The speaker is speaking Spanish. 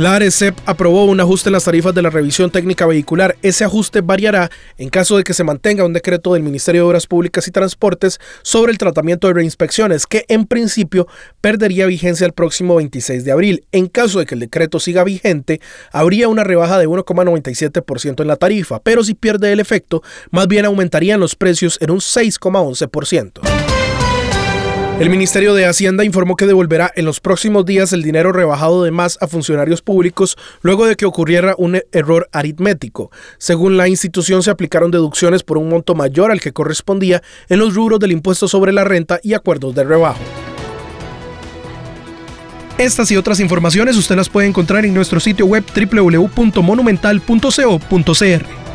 La ARECEP aprobó un ajuste en las tarifas de la revisión técnica vehicular. Ese ajuste variará en caso de que se mantenga un decreto del Ministerio de Obras Públicas y Transportes sobre el tratamiento de reinspecciones, que en principio perdería vigencia el próximo 26 de abril. En caso de que el decreto siga vigente, habría una rebaja de 1,97% en la tarifa, pero si pierde el efecto, más bien aumentarían los precios en un 6,11%. El Ministerio de Hacienda informó que devolverá en los próximos días el dinero rebajado de más a funcionarios públicos luego de que ocurriera un error aritmético. Según la institución, se aplicaron deducciones por un monto mayor al que correspondía en los rubros del impuesto sobre la renta y acuerdos de rebajo. Estas y otras informaciones usted las puede encontrar en nuestro sitio web www.monumental.co.cr.